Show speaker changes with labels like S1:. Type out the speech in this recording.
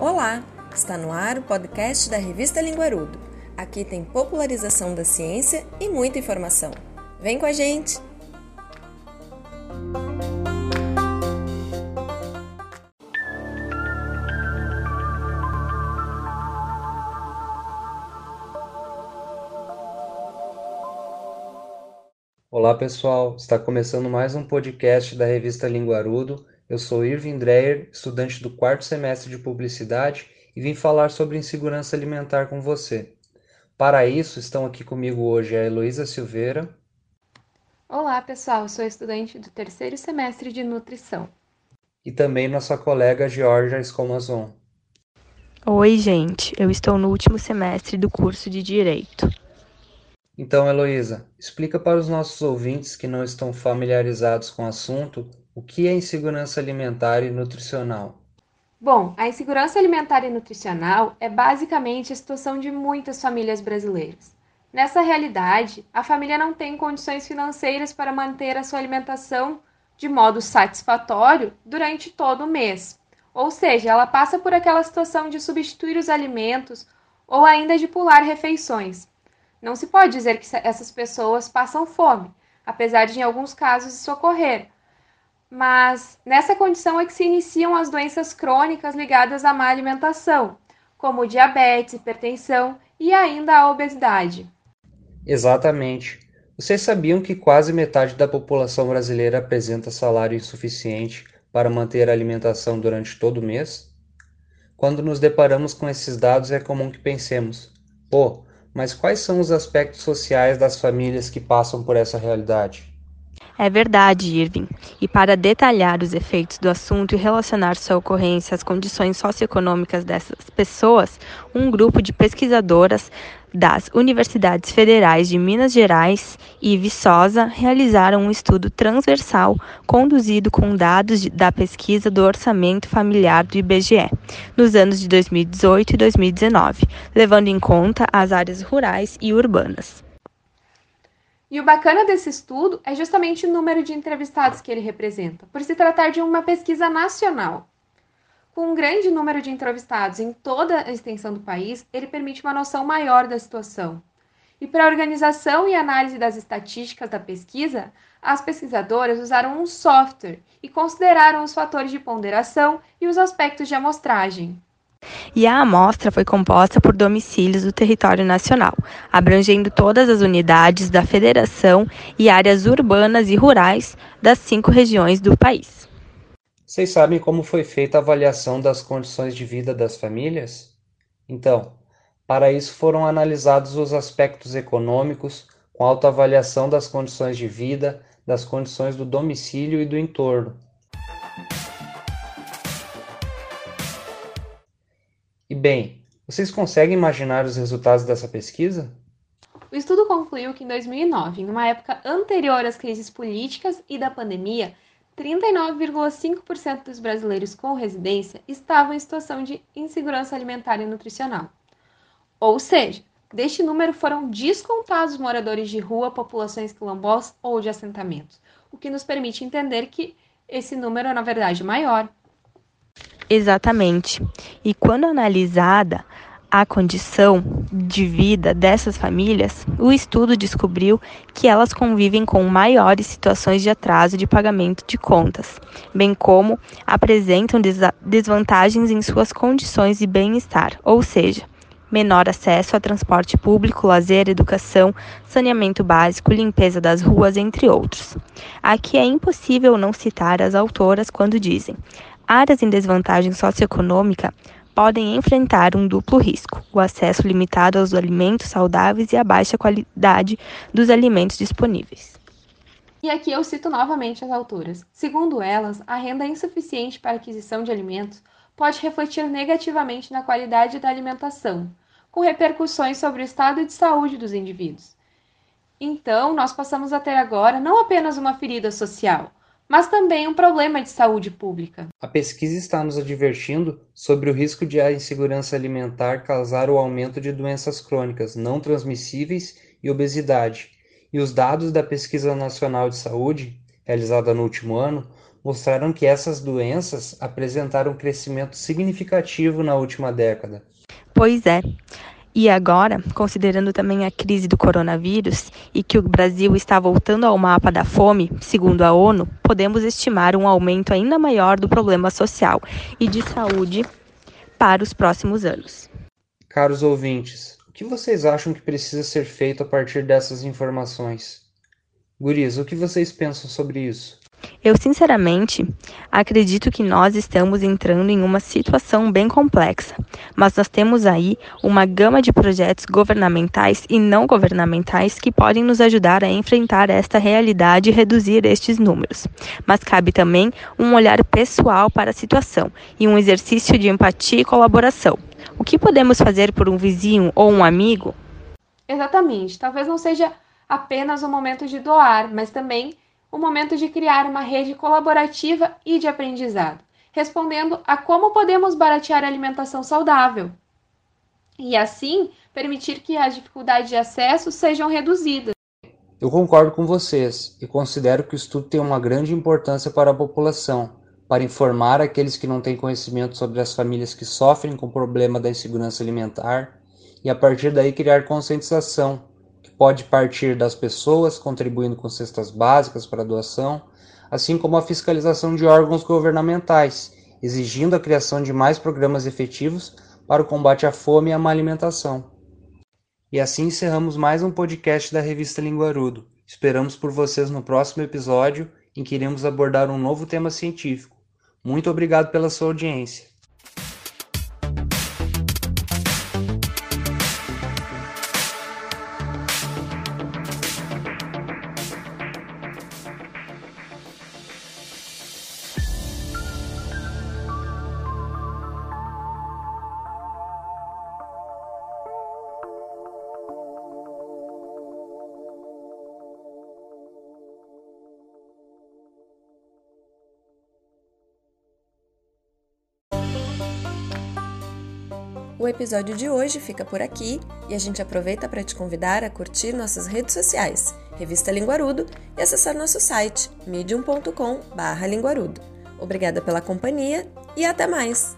S1: Olá! Está no ar o podcast da revista Linguarudo. Aqui tem popularização da ciência e muita informação. Vem com a gente!
S2: Olá pessoal, está começando mais um podcast da revista Linguarudo. Eu sou Irving Dreyer, estudante do quarto semestre de Publicidade e vim falar sobre insegurança alimentar com você. Para isso, estão aqui comigo hoje a Heloísa Silveira.
S3: Olá pessoal, sou estudante do terceiro semestre de Nutrição.
S2: E também nossa colega Georgia Escomazon.
S4: Oi gente, eu estou no último semestre do curso de Direito.
S2: Então, Heloísa, explica para os nossos ouvintes que não estão familiarizados com o assunto o que é insegurança alimentar e nutricional.
S3: Bom, a insegurança alimentar e nutricional é basicamente a situação de muitas famílias brasileiras. Nessa realidade, a família não tem condições financeiras para manter a sua alimentação de modo satisfatório durante todo o mês. Ou seja, ela passa por aquela situação de substituir os alimentos ou ainda de pular refeições. Não se pode dizer que essas pessoas passam fome, apesar de em alguns casos isso ocorrer. Mas nessa condição é que se iniciam as doenças crônicas ligadas à má alimentação, como diabetes, hipertensão e ainda a obesidade.
S2: Exatamente. Vocês sabiam que quase metade da população brasileira apresenta salário insuficiente para manter a alimentação durante todo o mês? Quando nos deparamos com esses dados, é comum que pensemos: pô, mas quais são os aspectos sociais das famílias que passam por essa realidade?
S4: É verdade, Irving. E para detalhar os efeitos do assunto e relacionar sua ocorrência às condições socioeconômicas dessas pessoas, um grupo de pesquisadoras das Universidades Federais de Minas Gerais e Viçosa realizaram um estudo transversal conduzido com dados da pesquisa do orçamento familiar do IBGE nos anos de 2018 e 2019, levando em conta as áreas rurais e urbanas.
S3: E o bacana desse estudo é justamente o número de entrevistados que ele representa, por se tratar de uma pesquisa nacional. Com um grande número de entrevistados em toda a extensão do país, ele permite uma noção maior da situação. E para a organização e análise das estatísticas da pesquisa, as pesquisadoras usaram um software e consideraram os fatores de ponderação e os aspectos de amostragem.
S4: E a amostra foi composta por domicílios do território nacional, abrangendo todas as unidades da federação e áreas urbanas e rurais das cinco regiões do país.
S2: Vocês sabem como foi feita a avaliação das condições de vida das famílias? Então, para isso foram analisados os aspectos econômicos, com autoavaliação das condições de vida, das condições do domicílio e do entorno. Bem, vocês conseguem imaginar os resultados dessa pesquisa?
S3: O estudo concluiu que em 2009, em uma época anterior às crises políticas e da pandemia, 39,5% dos brasileiros com residência estavam em situação de insegurança alimentar e nutricional. Ou seja, deste número foram descontados moradores de rua, populações quilombolas ou de assentamentos, o que nos permite entender que esse número é, na verdade, maior.
S4: Exatamente. E quando analisada a condição de vida dessas famílias, o estudo descobriu que elas convivem com maiores situações de atraso de pagamento de contas, bem como apresentam desvantagens em suas condições de bem-estar, ou seja, menor acesso a transporte público, lazer, educação, saneamento básico, limpeza das ruas, entre outros. Aqui é impossível não citar as autoras quando dizem: áreas em desvantagem socioeconômica podem enfrentar um duplo risco: o acesso limitado aos alimentos saudáveis e a baixa qualidade dos alimentos disponíveis.
S3: E aqui eu cito novamente as autoras. Segundo elas, a renda insuficiente para aquisição de alimentos pode refletir negativamente na qualidade da alimentação, com repercussões sobre o estado de saúde dos indivíduos. Então, nós passamos a ter agora não apenas uma ferida social, mas também um problema de saúde pública.
S2: A pesquisa está nos advertindo sobre o risco de a insegurança alimentar causar o aumento de doenças crônicas não transmissíveis e obesidade. E os dados da Pesquisa Nacional de Saúde, realizada no último ano, mostraram que essas doenças apresentaram um crescimento significativo na última década.
S4: Pois é. E agora, considerando também a crise do coronavírus e que o Brasil está voltando ao mapa da fome, segundo a ONU, podemos estimar um aumento ainda maior do problema social e de saúde para os próximos anos.
S2: Caros ouvintes, o que vocês acham que precisa ser feito a partir dessas informações? Guris, o que vocês pensam sobre isso?
S4: Eu, sinceramente, acredito que nós estamos entrando em uma situação bem complexa, mas nós temos aí uma gama de projetos governamentais e não governamentais que podem nos ajudar a enfrentar esta realidade e reduzir estes números. Mas cabe também um olhar pessoal para a situação e um exercício de empatia e colaboração. O que podemos fazer por um vizinho ou um amigo?
S3: Exatamente. Talvez não seja apenas o momento de doar, mas também o momento de criar uma rede colaborativa e de aprendizado, respondendo a como podemos baratear a alimentação saudável e assim permitir que as dificuldades de acesso sejam reduzidas.
S2: Eu concordo com vocês e considero que o estudo tem uma grande importância para a população, para informar aqueles que não têm conhecimento sobre as famílias que sofrem com o problema da insegurança alimentar e a partir daí criar conscientização pode partir das pessoas contribuindo com cestas básicas para doação, assim como a fiscalização de órgãos governamentais, exigindo a criação de mais programas efetivos para o combate à fome e à má alimentação. E assim encerramos mais um podcast da revista Linguarudo. Esperamos por vocês no próximo episódio, em que iremos abordar um novo tema científico. Muito obrigado pela sua audiência.
S1: O episódio de hoje fica por aqui e a gente aproveita para te convidar a curtir nossas redes sociais, Revista Linguarudo, e acessar nosso site medium.com/linguarudo. Obrigada pela companhia e até mais!